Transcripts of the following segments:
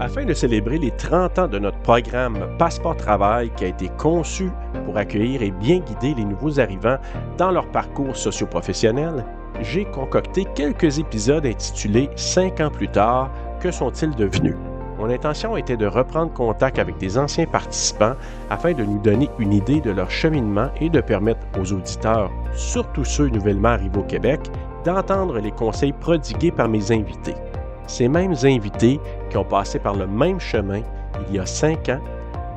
Afin de célébrer les 30 ans de notre programme Passeport Travail qui a été conçu pour accueillir et bien guider les nouveaux arrivants dans leur parcours socio-professionnel, j'ai concocté quelques épisodes intitulés 5 ans plus tard, que sont-ils devenus? Mon intention était de reprendre contact avec des anciens participants afin de nous donner une idée de leur cheminement et de permettre aux auditeurs, surtout ceux nouvellement arrivés au Québec, d'entendre les conseils prodigués par mes invités. Ces mêmes invités qui ont passé par le même chemin il y a 5 ans,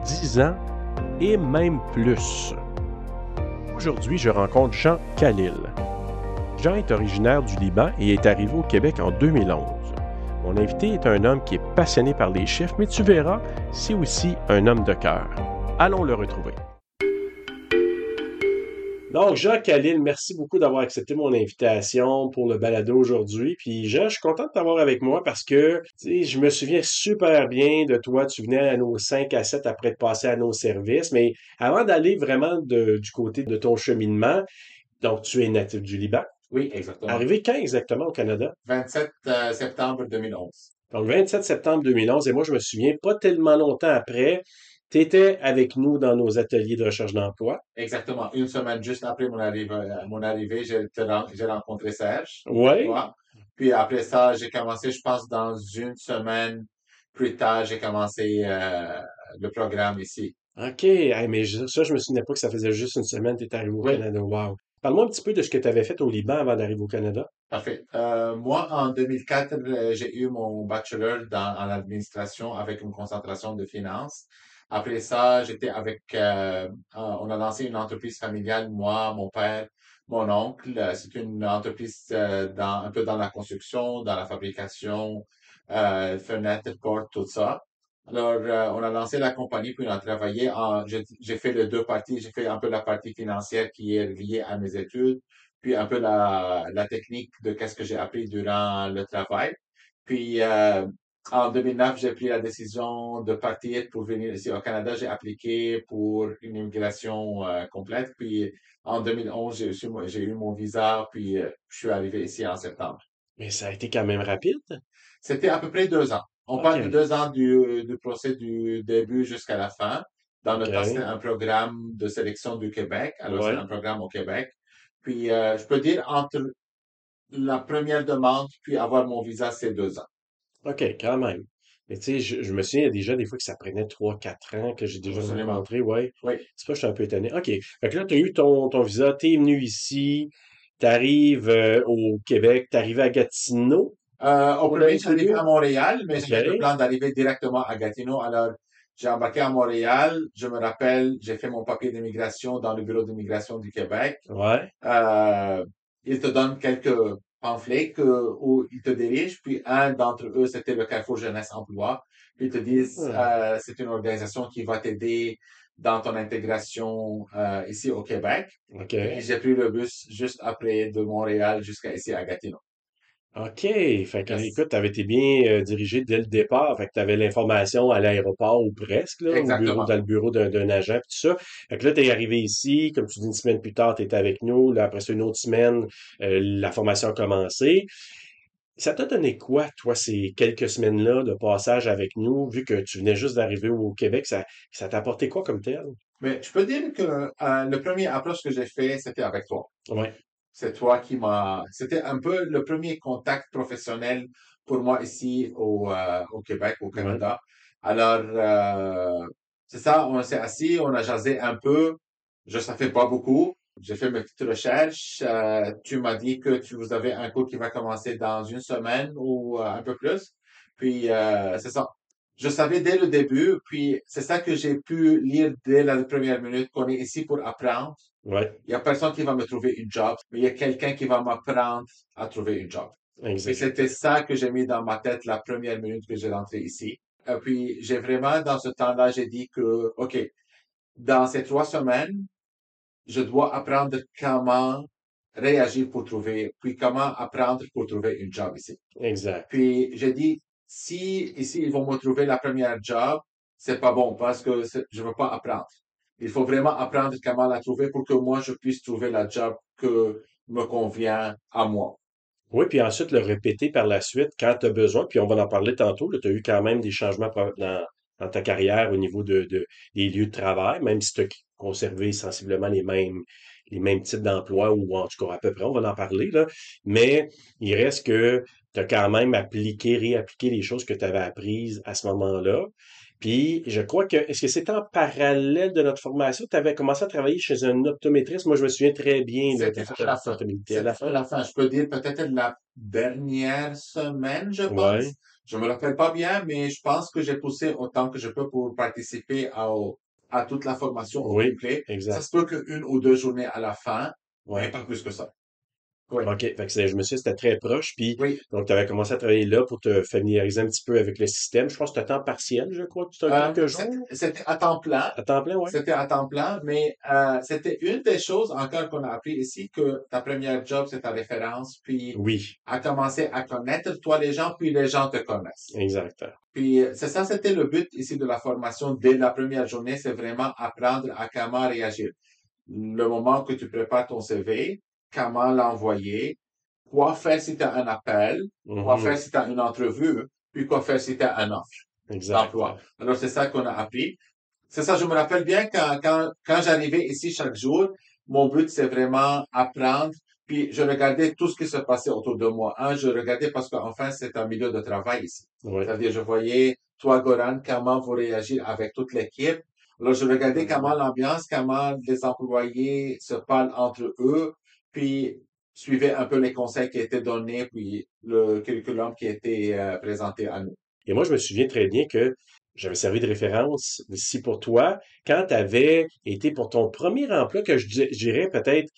10 ans et même plus. Aujourd'hui, je rencontre Jean Khalil. Jean est originaire du Liban et est arrivé au Québec en 2011. Mon invité est un homme qui est passionné par les chiffres, mais tu verras, c'est aussi un homme de cœur. Allons le retrouver. Donc, Jean Khalil, merci beaucoup d'avoir accepté mon invitation pour le balado aujourd'hui. Puis, Jean, je suis content de t'avoir avec moi parce que, tu sais, je me souviens super bien de toi. Tu venais à nos 5 à 7 après de passer à nos services. Mais avant d'aller vraiment du côté de ton cheminement, donc, tu es natif du Liban. Oui, exactement. Arrivé quand exactement au Canada? 27 euh, septembre 2011. Donc, 27 septembre 2011. Et moi, je me souviens pas tellement longtemps après. Tu étais avec nous dans nos ateliers de recherche d'emploi. Exactement. Une semaine juste après mon arrivée, euh, mon arrivée j'ai rencontré Serge. Oui. Puis après ça, j'ai commencé, je pense, dans une semaine plus tard, j'ai commencé euh, le programme ici. OK. mais ça, je me souvenais pas que ça faisait juste une semaine que tu étais arrivé au Canada. Wow. Parle-moi un petit peu de ce que tu avais fait au Liban avant d'arriver au Canada. Parfait. Euh, moi, en 2004, j'ai eu mon bachelor dans, en administration avec une concentration de finances. Après ça, j'étais avec, euh, on a lancé une entreprise familiale, moi, mon père, mon oncle. C'est une entreprise euh, dans, un peu dans la construction, dans la fabrication, euh, fenêtres, portes, tout ça. Alors, euh, on a lancé la compagnie, puis on a travaillé j'ai fait les deux parties. J'ai fait un peu la partie financière qui est liée à mes études, puis un peu la, la technique de qu'est-ce que j'ai appris durant le travail. Puis, euh, en 2009, j'ai pris la décision de partir pour venir ici au Canada. J'ai appliqué pour une immigration euh, complète. Puis en 2011, j'ai eu, mon visa, puis euh, je suis arrivé ici en septembre. Mais ça a été quand même rapide? C'était à peu près deux ans. On parle de deux ans du, du procès du début jusqu'à la fin. Dans le okay. un programme de sélection du Québec. Alors, c'est un programme au Québec. Puis, euh, je peux dire, entre la première demande puis avoir mon visa, c'est deux ans. OK, quand même. Mais tu sais, je, je, me souviens, il y a déjà des fois que ça prenait 3-4 ans que j'ai déjà rencontré, ouais. Oui. C'est pas, je suis un peu étonné. OK. Fait que là, tu as eu ton, ton visa, tu es venu ici, tu arrives euh, au Québec, tu arrives à Gatineau. Euh, au premier, j'arrivais à Montréal, mais j'avais le plan d'arriver directement à Gatineau. Alors, j'ai embarqué à Montréal. Je me rappelle, j'ai fait mon papier d'immigration dans le bureau d'immigration du Québec. Ouais. Euh, ils te donnent quelques pamphlets que, où ils te dirigent. Puis un d'entre eux, c'était le Carrefour Jeunesse Emploi. Ils te disent, Hmm. euh, c'est une organisation qui va t'aider dans ton intégration euh, ici au Québec. J'ai pris le bus juste après de Montréal jusqu'à ici à Gatineau. OK. Fait que, Yes. écoute, tu avais été bien euh, dirigé dès le départ. Fait que tu avais l'information à l'aéroport ou presque, là, au bureau, Exactement. dans le bureau d'un d'un agent, puis tout ça. Fait que là, tu es arrivé ici. Comme tu dis, une semaine plus tard, tu étais avec nous. Là, après ça, une autre semaine, euh, la formation a commencé. Ça t'a donné quoi, toi, ces quelques semaines-là de passage avec nous, vu que tu venais juste d'arriver au Québec? Ça, ça t'a apporté quoi comme tel? Mais je peux dire que euh, le premier approche que j'ai fait, c'était avec toi. Ouais. C'est toi qui m'a. C'était un peu le premier contact professionnel pour moi ici au, euh, au Québec, au Canada. Alors, euh, c'est ça, on s'est assis, on a jasé un peu. Je ne savais pas beaucoup. J'ai fait mes petites recherches. Euh, tu m'as dit que tu vous avez un cours qui va commencer dans une semaine ou euh, un peu plus. Puis, euh, c'est ça. Je savais dès le début, puis c'est ça que j'ai pu lire dès la première minute, qu'on est ici pour apprendre. Ouais. Il y a personne qui va me trouver une job, mais il y a quelqu'un qui va m'apprendre à trouver une job. Et Exact. c'était ça que j'ai mis dans ma tête la première minute que j'ai rentré ici. Et puis, j'ai vraiment, dans ce temps-là, j'ai dit que, OK, dans ces trois semaines, je dois apprendre comment réagir pour trouver, puis comment apprendre pour trouver une job ici. Exact. Puis, j'ai dit, si ici, ils vont me trouver la première job, c'est pas bon parce que je veux pas apprendre. Il faut vraiment apprendre comment la trouver pour que moi, je puisse trouver la job que me convient à moi. Oui, puis ensuite le répéter par la suite quand tu as besoin, puis on va en parler tantôt, tu as eu quand même des changements dans, ta carrière au niveau de, de- des lieux de travail, même si tu as conservé sensiblement les mêmes, les mêmes types d'emplois, ou en tout cas à peu près, on va en parler, là. Mais il reste que tu as quand même appliqué, réappliqué les choses que tu avais apprises à ce moment-là. Puis, je crois que, est-ce que c'était en parallèle de notre formation? Tu avais commencé à travailler chez un optométriste. Moi, je me souviens très bien, à la fin. à la fin. la fin. Je peux dire peut-être la dernière semaine, je Ouais, pense. Je me rappelle pas bien, mais je pense que j'ai poussé autant que je peux pour participer à, à toute la formation au oui, complet. Ça exact. se peut qu'une ou deux journées à la fin, mais pas plus que ça. Oui, OK. Fait que je me suis dit c'était très proche. Puis, oui. donc, tu avais commencé à travailler là pour te familiariser un petit peu avec le système. Je pense que c'était à temps partiel, je crois, que tu as Euh, quelques c'était jours. c'était à temps plein. À temps plein, ouais. C'était à temps plein, mais euh, c'était une des choses encore qu'on a appris ici, que ta première job, c'est ta référence, puis Oui, à commencer à connaître toi les gens, puis les gens te connaissent. exact. Puis euh, c'est ça, c'était le but ici de la formation dès la première journée, c'est vraiment apprendre à comment réagir. Le moment que tu prépares ton CV, comment l'envoyer, quoi faire si tu as un appel, quoi Mhm, faire si tu as une entrevue, puis quoi faire si tu as un offre d'emploi. Alors c'est ça qu'on a appris. C'est ça, je me rappelle bien quand, quand, quand j'arrivais ici chaque jour, mon but c'est vraiment apprendre. Puis je regardais tout ce qui se passait autour de moi. Un, je regardais parce qu'enfin c'est un milieu de travail ici. C'est-à-dire, je voyais, toi, Goran, comment vous réagissez avec toute l'équipe. Alors, je regardais comment l'ambiance, comment les employés se parlent entre eux, puis suivais un peu les conseils qui étaient donnés, puis le curriculum qui était euh, présenté à nous. Et moi, je me souviens très bien que j'avais servi de référence ici pour toi quand tu avais été pour ton premier emploi, que je di- je dirais peut-être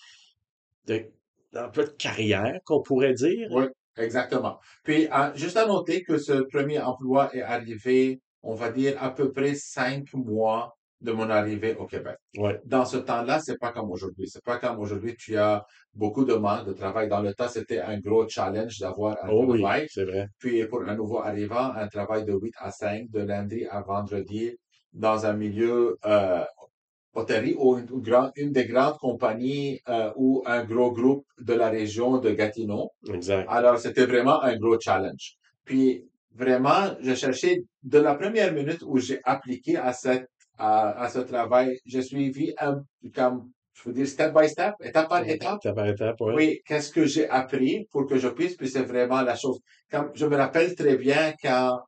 de, d'emploi de carrière, qu'on pourrait dire. Oui, exactement. Puis, juste à noter que ce premier emploi est arrivé, on va dire, à peu près cinq mois de mon arrivée au Québec. Ouais, Dans ce temps-là, c'est pas comme aujourd'hui. C'est pas comme aujourd'hui, tu as beaucoup de demandes de travail. Dans le temps, c'était un gros challenge d'avoir un oh oui, travail. c'est vrai. Puis, pour un nouveau arrivant, un travail de 8 à 5, de lundi à vendredi, dans un milieu, euh, hôtellerie ou une, une grande- une des grandes compagnies, euh, ou un gros groupe de la région de Gatineau. Exact. Alors, c'était vraiment un gros challenge. Puis, vraiment, je cherchais, de la première minute où j'ai appliqué à cette, à, à ce travail, j'ai suivi un, comme, je veux dire, step by step, étape par étape. Étape par étape, ouais. Oui, qu'est-ce que j'ai appris pour que je puisse, puis c'est vraiment la chose. Comme, je me rappelle très bien quand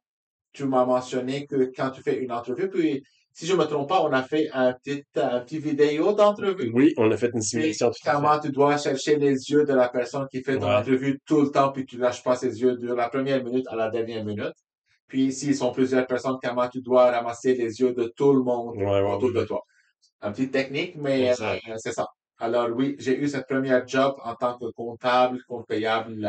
tu m'as mentionné que quand tu fais une entrevue, puis, si je me trompe pas, on a fait un petit, un petit vidéo d'entrevue. Oui, on a fait une simulation tout fait. comment tu dois chercher les yeux de la personne qui fait ton Ouais. entrevue tout le temps, puis tu lâches pas ses yeux de la première minute à la dernière minute. Puis, s'ils sont plusieurs personnes, comment tu dois ramasser les yeux de tout le monde Ouais, ouais, autour de toi. Un petit technique, mais euh, c'est ça. Alors oui, j'ai eu cette première job en tant que comptable, compte payable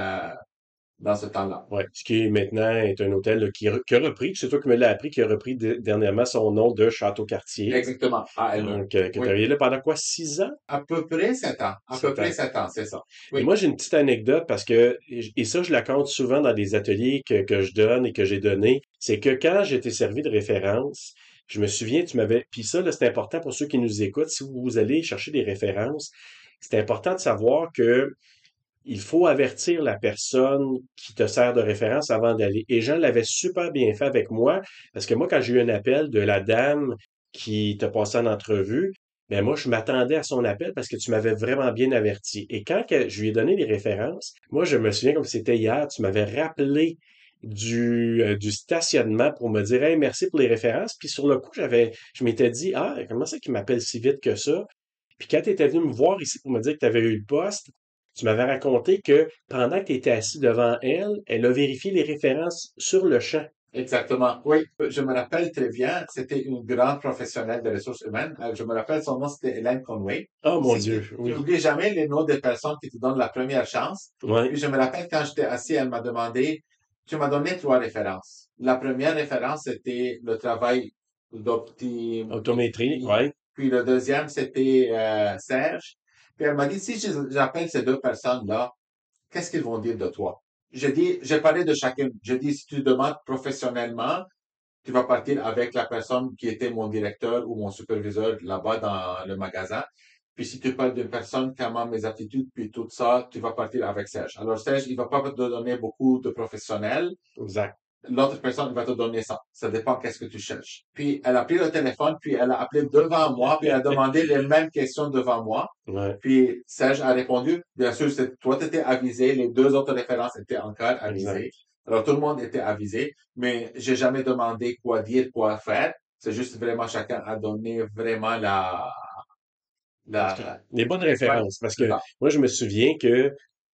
dans ce temps-là. Ouais, ce qui maintenant est un hôtel là, qui, a repris, c'est toi qui me l'as appris, qui a repris de- dernièrement son nom de Château-Cartier. Exactement. À elle. Donc, euh, que tu Oui. travaillé là pendant quoi? Six ans? À peu près sept ans. À peu près sept ans, c'est ça. Et Oui. moi, j'ai une petite anecdote parce que, et ça, je la compte souvent dans des ateliers que, que je donne et que j'ai donné, c'est que quand j'étais servi de référence, je me souviens, tu m'avais, puis ça, là, c'est important pour ceux qui nous écoutent, si vous allez chercher des références, c'est important de savoir que il faut avertir la personne qui te sert de référence avant d'aller. Et Jean l'avait super bien fait avec moi, parce que moi, quand j'ai eu un appel de la dame qui te passait en entrevue, ben moi, je m'attendais à son appel parce que tu m'avais vraiment bien averti. Et quand je lui ai donné les références, moi, je me souviens comme c'était hier, tu m'avais rappelé du, euh, du stationnement pour me dire, hey, merci pour les références. Puis sur le coup, j'avais, je m'étais dit, ah, comment ça qu'il m'appelle si vite que ça? Puis quand tu étais venu me voir ici pour me dire que tu avais eu le poste, tu m'avais raconté que pendant que tu étais assis devant elle, elle a vérifié les références sur le champ. Exactement. Oui, je me rappelle très bien, c'était une grande professionnelle des ressources humaines. Euh, Je me rappelle son nom, c'était Hélène Conway. Oh mon Dieu, oui. n'oublies jamais les noms des personnes qui te donnent la première chance. Ouais, Puis je me rappelle quand j'étais assis, elle m'a demandé, tu m'as donné trois références. La première référence, c'était le travail d'opti, autométrie, ouais. puis le deuxième, c'était euh, Serge. Elle m'a dit, si je- j'appelle ces deux personnes-là, qu'est-ce qu'ils vont dire de toi? J'ai dit, j'ai parlé de chacune. J'ai dit, si tu demandes professionnellement, tu vas partir avec la personne qui était mon directeur ou mon superviseur là-bas dans le magasin. Puis si tu parles d'une personne, comment mes attitudes, puis tout ça, tu vas partir avec Serge. Alors Serge, il va pas te donner beaucoup de professionnels. Exact. L'autre personne va te donner ça. Ça dépend qu'est-ce que tu cherches. Puis elle a pris le téléphone, puis elle a appelé devant moi, puis elle a demandé les mêmes questions devant moi. Ouais. Puis Serge a répondu, bien sûr, toi tu étais avisé, les deux autres références étaient encore avisées. Alors tout le monde était avisé, mais j'ai jamais demandé quoi dire, quoi faire. C'est juste vraiment chacun a donné vraiment la la Les bonnes références. Parce que moi, je me souviens que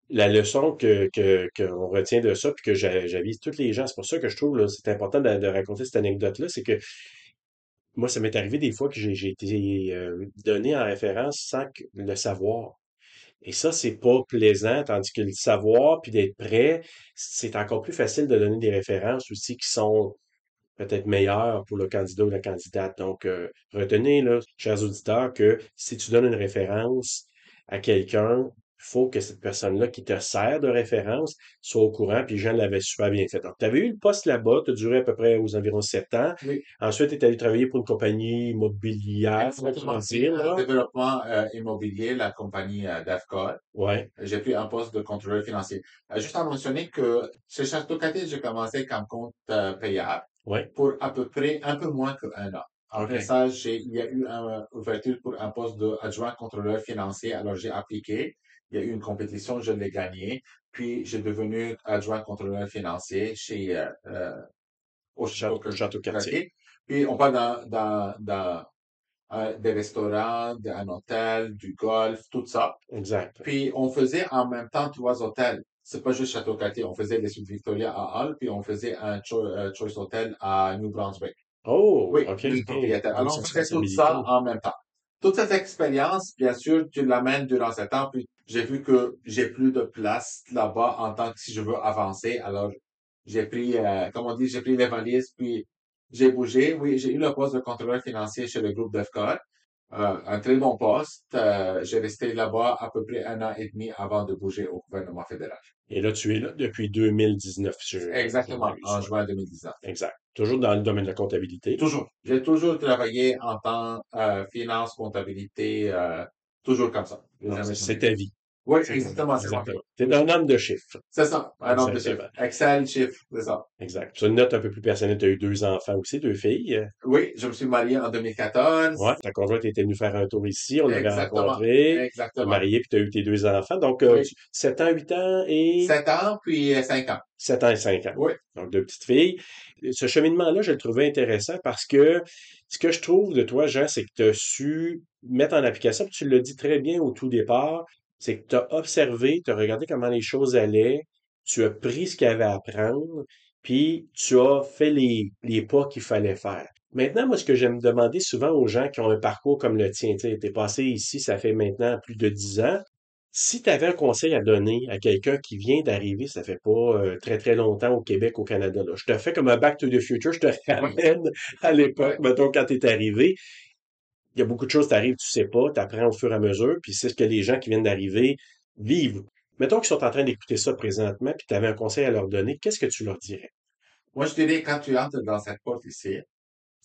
la leçon que, que, qu'on retient de ça, puis que j'a- j'avise tous les gens, c'est pour ça que je trouve là, c'est important de, raconter cette anecdote-là, c'est que moi, ça m'est arrivé des fois que j'ai, été euh, donné en référence sans le savoir. Et ça, c'est pas plaisant, tandis que le savoir puis d'être prêt, c'est encore plus facile de donner des références aussi qui sont peut-être meilleures pour le candidat ou la candidate. Donc, euh, retenez, là, chers auditeurs, que si tu donnes une référence à quelqu'un, faut que cette personne-là qui te sert de référence soit au courant, puis Jean l'avait super bien fait. Donc, tu avais eu le poste là-bas, tu as duré à peu près aux environs sept ans. Oui. Ensuite, tu es allé travailler pour une compagnie immobilière, Exactement. dire, là. développement euh, immobilier, la compagnie euh, DAFCOR. Ouais, J'ai pris un poste de contrôleur financier. Euh, juste à mentionner que chez Château Caté, j'ai commencé comme compte euh, payable ouais, pour à peu près un peu moins qu'un an. Après Ok. ça, j'ai, il y a eu une ouverture pour un poste d'adjoint contrôleur financier. Alors, j'ai appliqué. Il y a eu une compétition, je l'ai gagné. Puis, j'ai devenu adjoint contrôleur financier chez, euh, euh, au Château- Château, Cartier. Puis, on parle dans euh, des restaurants, un hôtel, du golf, tout ça. exact. Puis on faisait en même temps trois hôtels. C'est pas juste Château Cartier. On faisait les Suites Victoria à Hull, puis on faisait un Cho- euh, Choice Hotel à New Brunswick. Oh, Oui, ok, deux ok. propriétaires. Bonne Alors on faisait tout responsabilité. ça en même temps. Toute cette expérience, bien sûr, tu l'amènes durant ce temps, puis j'ai vu que j'ai plus de place là-bas en tant que si je veux avancer. Alors j'ai pris, euh, comme on dit, j'ai pris les valises, puis j'ai bougé. Oui, j'ai eu le poste de contrôleur financier chez le groupe DEFCOR. Euh, un très bon poste. Euh, j'ai resté là-bas à peu près un an et demi avant de bouger au gouvernement fédéral. Et là, tu es là depuis 2019. si je- Exactement, en juin 2019. Exact. Toujours dans le domaine de la comptabilité. Toujours. J'ai toujours travaillé en temps euh, finance, comptabilité, euh, toujours comme ça. C'est ta vie. Oui, exactement, c'est ça. T'es un homme de chiffres. C'est ça, un nombre de chiffres. Excel, chiffres, c'est ça. Exact. Sur une note un peu plus personnelle, tu as eu deux enfants aussi, deux filles. Oui, je me suis marié en 2014. Ouais. Ta conjointe était venue faire un tour ici. On l'avait Exactement. rencontré. Tu Exactement. marié, puis tu as eu tes deux enfants. Donc, euh, Oui. tu- 7 ans, 8 ans et Sept ans, puis euh, cinq ans. 7 ans et 5 ans. Oui. Donc, deux petites filles. Ce cheminement-là, je le trouvais intéressant parce que ce que je trouve de toi, Jean, c'est que tu as su mettre en application, puis tu l'as dit très bien au tout départ, c'est que tu as observé, tu as regardé comment les choses allaient, tu as pris ce qu'il y avait à prendre, puis tu as fait les, les pas qu'il fallait faire. Maintenant, moi, ce que j'aime demander souvent aux gens qui ont un parcours comme le tien, tu t'es passé ici, ça fait maintenant plus de 10 ans, si tu avais un conseil à donner à quelqu'un qui vient d'arriver, ça fait pas euh, très très longtemps au Québec, au Canada, là. je te fais comme un Back to the Future, je te ramène à l'époque, mettons, quand tu es arrivé. Il y a beaucoup de choses qui t'arrivent, tu sais pas, tu apprends au fur et à mesure, puis c'est ce que les gens qui viennent d'arriver vivent. Mettons qu'ils sont en train d'écouter ça présentement, puis tu avais un conseil à leur donner, qu'est-ce que tu leur dirais? Moi, je dirais, quand tu entres dans cette porte ici,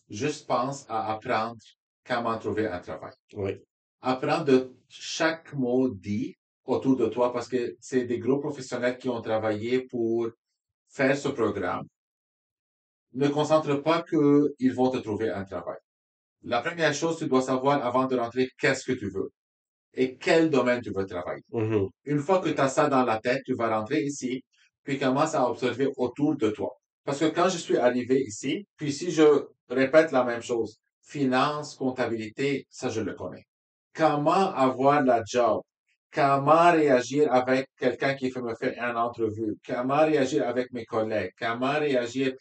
juste pense à apprendre comment trouver un travail. Oui, Apprends de chaque mot dit autour de toi parce que c'est des gros professionnels qui ont travaillé pour faire ce programme. Ne concentre pas qu'ils vont te trouver un travail. La première chose, tu dois savoir avant de rentrer qu'est-ce que tu veux et quel domaine tu veux travailler. Mhm. Une fois que tu as ça dans la tête, tu vas rentrer ici, puis commence à observer autour de toi. Parce que quand je suis arrivé ici, puis si je répète la même chose, finance, comptabilité, ça je le connais. Comment avoir la job? Comment réagir avec quelqu'un qui fait me faire une entrevue? Comment réagir avec mes collègues? Comment réagir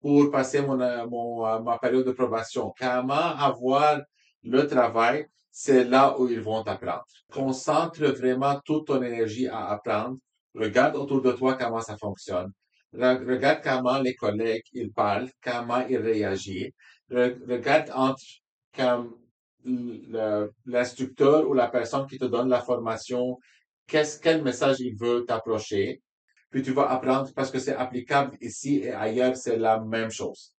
pour passer mon, euh, mon, euh, ma période de probation? Comment avoir le travail? C'est là où ils vont apprendre. Concentre vraiment toute ton énergie à apprendre. Regarde autour de toi comment ça fonctionne. Re- Regarde comment les collègues, ils parlent, comment ils réagissent. Re- Regarde entre comme l'instructeur ou la personne qui te donne la formation, qu'est-ce, quel message il veut t'approcher? Puis tu vas apprendre parce que c'est applicable ici et ailleurs, c'est la même chose.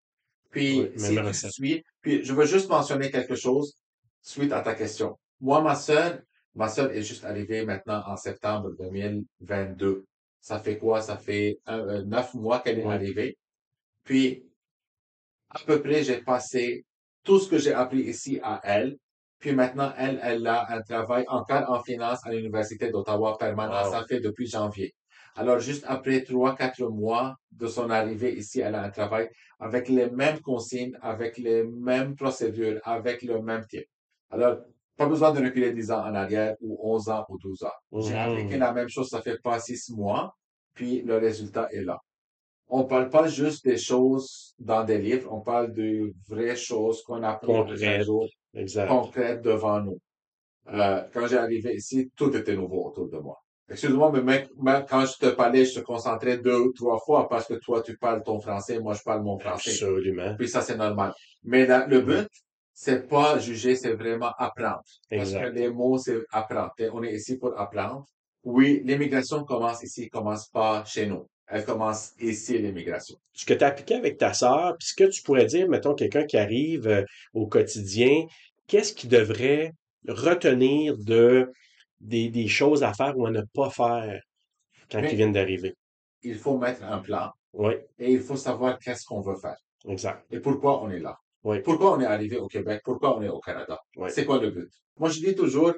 Puis Oui, si tu suis, puis je veux juste mentionner quelque chose suite à ta question. Moi, ma sœur, ma sœur est juste arrivée maintenant en septembre 2022. Ça fait quoi? Ça fait euh, neuf mois qu'elle est arrivée. Puis, à peu près, j'ai passé tout ce que j'ai appris ici à elle. Puis maintenant, elle, elle a un travail encore en finance à l'Université d'Ottawa permanent. Wow. Ça fait depuis janvier. Alors, juste après trois, quatre mois de son arrivée ici, elle a un travail avec les mêmes consignes, avec les mêmes procédures, avec le même type. Alors, pas besoin de reculer 10 ans en arrière ou 11 ans ou 12 ans. J'ai appliqué la même chose, ça fait pas six mois, puis le résultat est là. On parle pas juste des choses dans des livres, on parle de vraies choses qu'on apprend tous les Concrètes. Exact. devant nous. Euh, quand j'ai arrivé ici, tout était nouveau autour de moi. Excuse-moi, mais quand je te parlais, je te concentrais deux ou trois fois parce que toi, tu parles ton français, moi, je parle mon français. Absolument. Puis ça, c'est normal. Mais la- le but, c'est pas juger, c'est vraiment apprendre. Parce que Exact. les mots, c'est apprendre. On est ici pour apprendre. Oui, l'immigration commence ici, commence pas chez nous. Elle commence ici, l'immigration. Ce que tu as appliqué avec ta sœur, puis ce que tu pourrais dire, mettons, quelqu'un qui arrive euh, au quotidien, qu'est-ce qu'il devrait retenir de des, des choses à faire ou à ne pas faire quand Mais- ils viennent d'arriver? Il faut mettre un plan Oui, et il faut savoir qu'est-ce qu'on veut faire exact. et pourquoi on est là. Oui. Pourquoi on est arrivé au Québec? Pourquoi on est au Canada? Oui. C'est quoi le but? Moi, je dis toujours,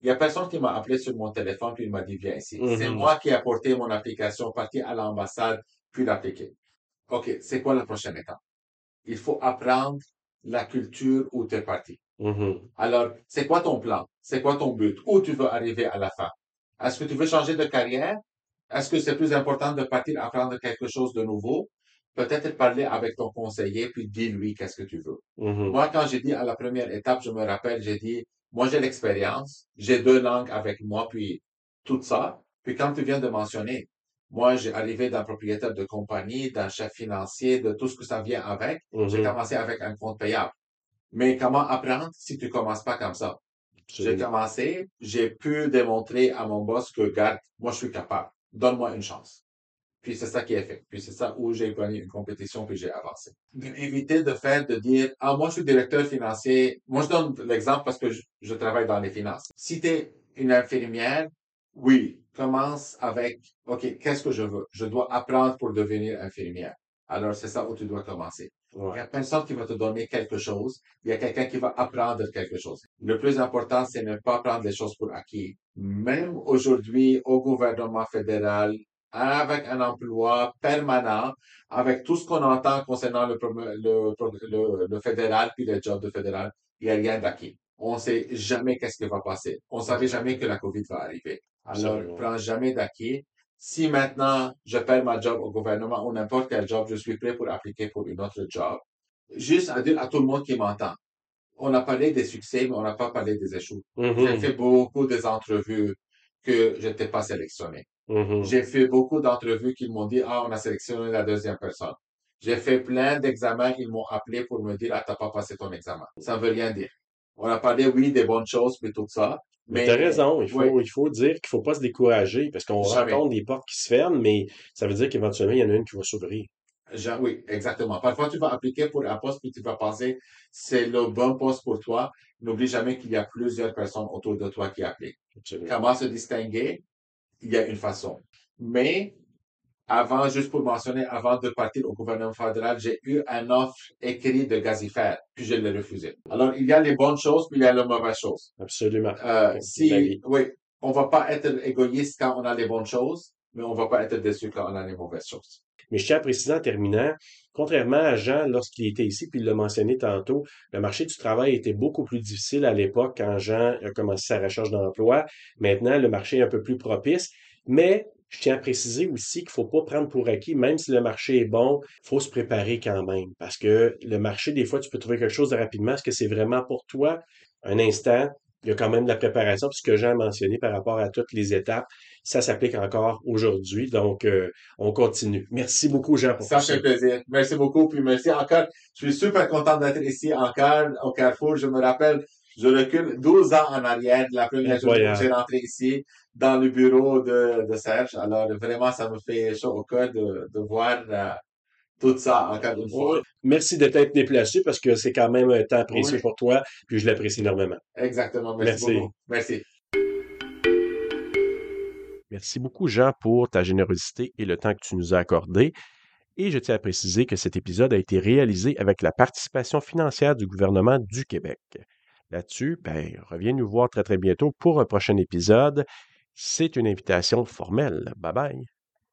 il y a personne qui m'a appelé sur mon téléphone puis il m'a dit, viens ici. Mhm. C'est moi qui ai apporté mon application, parti à l'ambassade, puis l'appliquer. OK, c'est quoi la prochaine étape? Il faut apprendre la culture où tu es parti. Mhm. Alors, c'est quoi ton plan? C'est quoi ton but? Où tu veux arriver à la fin? Est-ce que tu veux changer de carrière? Est-ce que c'est plus important de partir apprendre quelque chose de nouveau? Peut-être parler avec ton conseiller, puis dis-lui qu'est-ce que tu veux. Mhm. Moi, quand j'ai dit à la première étape, je me rappelle, j'ai dit, moi, j'ai l'expérience, j'ai deux langues avec moi, puis tout ça. Puis comme tu viens de mentionner, moi, j'ai arrivé d'un propriétaire de compagnie, d'un chef financier, de tout ce que ça vient avec. J'ai Mhm. commencé avec un compte payable. Mais comment apprendre si tu commences pas comme ça? J'ai commencé, j'ai pu démontrer à mon boss que, regarde, moi, je suis capable. Donne-moi une chance. Puis c'est ça qui est fait. Puis c'est ça où j'ai gagné une compétition puis j'ai avancé. Éviter de faire, de dire, ah, moi, je suis directeur financier. Moi, je donne l'exemple parce que je, je travaille dans les finances. Si tu es une infirmière, oui, commence avec, OK, qu'est-ce que je veux? Je dois apprendre pour devenir infirmière. Alors, c'est ça où tu dois commencer. Il n'y a personne qui va te donner quelque chose. Il y a quelqu'un qui va apprendre quelque chose. Le plus important, c'est ne pas prendre les choses pour acquis. Même aujourd'hui, au gouvernement fédéral, avec un emploi permanent, avec tout ce qu'on entend concernant le, le, le, le fédéral puis les jobs de fédéral, il n'y a rien d'acquis. On ne sait jamais qu'est-ce qui va passer. On ne savait jamais que la COVID va arriver. Alors, Absolument. prends jamais d'acquis. Si maintenant je perds ma job au gouvernement ou n'importe quel job, je suis prêt pour appliquer pour une autre job. Juste à dire à tout le monde qui m'entend. On a parlé des succès, mais on n'a pas parlé des échoues. J'ai Mhm. fait beaucoup des entrevues que je n'étais pas sélectionné. Mhm. J'ai fait beaucoup d'entrevues qui m'ont dit, ah, on a sélectionné la deuxième personne. J'ai fait plein d'examens, ils m'ont appelé pour me dire, ah, t'as pas passé ton examen. Ça ne veut rien dire. On a parlé, oui, des bonnes choses, mais tout ça. Mais t'as raison, il faut, oui, il faut dire qu'il faut pas se décourager parce qu'on Jamais. rencontre des portes qui se ferment, mais ça veut dire qu'éventuellement, il y en a une qui va s'ouvrir. Oui, exactement. Parfois, tu vas appliquer pour un poste, puis tu vas penser, c'est le bon poste pour toi. N'oublie jamais qu'il y a plusieurs personnes autour de toi qui appliquent. Absolument. Comment se distinguer? Il y a une façon. Mais, avant, juste pour mentionner, avant de partir au gouvernement fédéral, j'ai eu un offre écrit de gazifère, puis je l'ai refusé. Alors, il y a les bonnes choses, puis il y a les mauvaises choses. Absolument. Euh, si, vie. oui, on va pas être égoïste quand on a les bonnes choses, mais on va pas être déçu quand on a les mauvaises choses. Mais je tiens à préciser en terminant, contrairement à Jean lorsqu'il était ici, puis il l'a mentionné tantôt, le marché du travail était beaucoup plus difficile à l'époque quand Jean a commencé sa recherche d'emploi. Maintenant, le marché est un peu plus propice. Mais je tiens à préciser aussi qu'il faut pas prendre pour acquis, même si le marché est bon, faut se préparer quand même. Parce que le marché, des fois, tu peux trouver quelque chose de rapidement. Est-ce que c'est vraiment pour toi? Un instant, il y a quand même de la préparation, puis ce que Jean a mentionné par rapport à toutes les étapes, ça s'applique encore aujourd'hui. Donc, euh, on continue. Merci beaucoup, Jean, pour Ça fait plaisir. Merci beaucoup, puis merci encore. Je suis super content d'être ici encore au Carrefour. Je me rappelle, je recule 12 ans en arrière de la première journée que j'ai rentré ici dans le bureau de, de Serge. Alors, vraiment, ça me fait chaud au cœur de, de voir euh, tout ça encore une fois. Merci de t'être déplacé parce que c'est quand même un temps précieux Oui. pour toi, puis je l'apprécie énormément. Exactement. Merci, Merci. beaucoup. Merci. Merci beaucoup, Jean, pour ta générosité et le temps que tu nous as accordé. Et je tiens à préciser que cet épisode a été réalisé avec la participation financière du gouvernement du Québec. Là-dessus, ben, reviens nous voir très très bientôt pour un prochain épisode. C'est une invitation formelle. Bye bye.